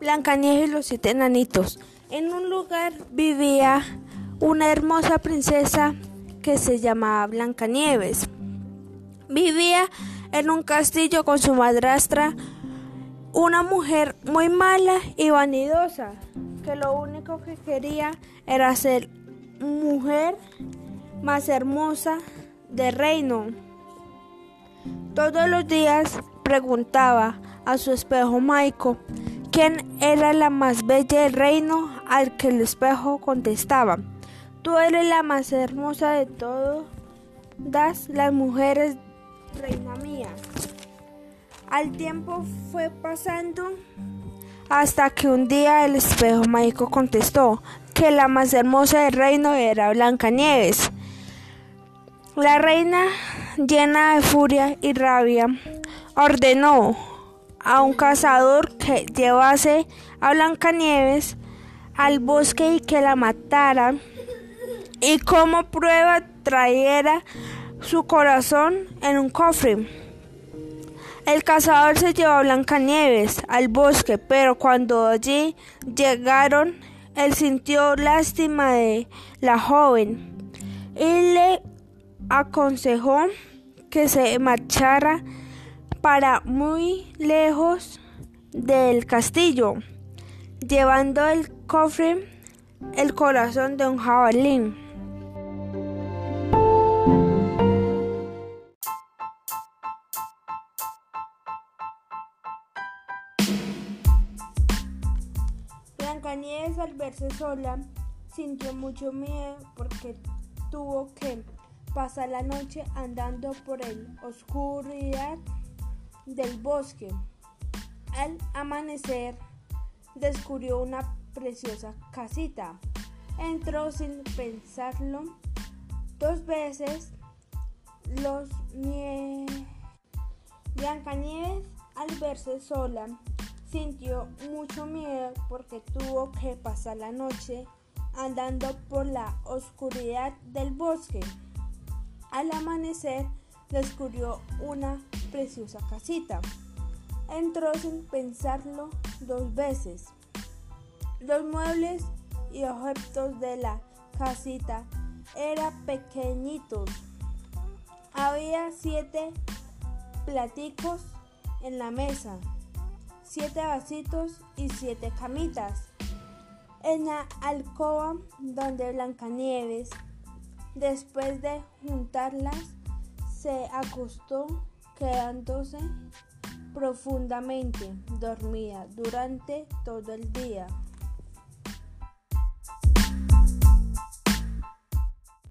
Blancanieves y los siete enanitos. En un lugar vivía una hermosa princesa que se llamaba Blancanieves. Vivía en un castillo con su madrastra, una mujer muy mala y vanidosa, que lo único que quería era ser mujer más hermosa del reino. Todos los días preguntaba a su espejo Maico quién era la más bella del reino, al que el espejo contestaba, tú eres la más hermosa de todas las mujeres, reina mía. Al tiempo fue pasando hasta que un día el espejo mágico contestó que la más hermosa del reino era Blancanieves. La reina, llena de furia y rabia, ordenó a un cazador que llevase a Blancanieves al bosque y que la matara y como prueba trayera su corazón en un cofre. El cazador se llevó a Blancanieves al bosque, pero cuando allí llegaron, él sintió lástima de la joven y le aconsejó que se marchara para muy lejos del castillo, llevando el cofre el corazón de un jabalí. Blancanieves al verse sola sintió mucho miedo porque tuvo que pasar la noche andando por el oscuridad del bosque. Al amanecer descubrió una preciosa casita. Entró sin pensarlo dos veces. Los nie... Al verse sola sintió mucho miedo porque tuvo que pasar la noche andando por la oscuridad del bosque. Al amanecer descubrió una preciosa casita. Entró sin pensarlo dos veces. Los muebles y objetos de la casita eran pequeñitos. Había siete platicos en la mesa, siete vasitos y siete camitas. En la alcoba donde Blancanieves, después de juntarlas, se acostó quedándose profundamente dormida durante todo el día.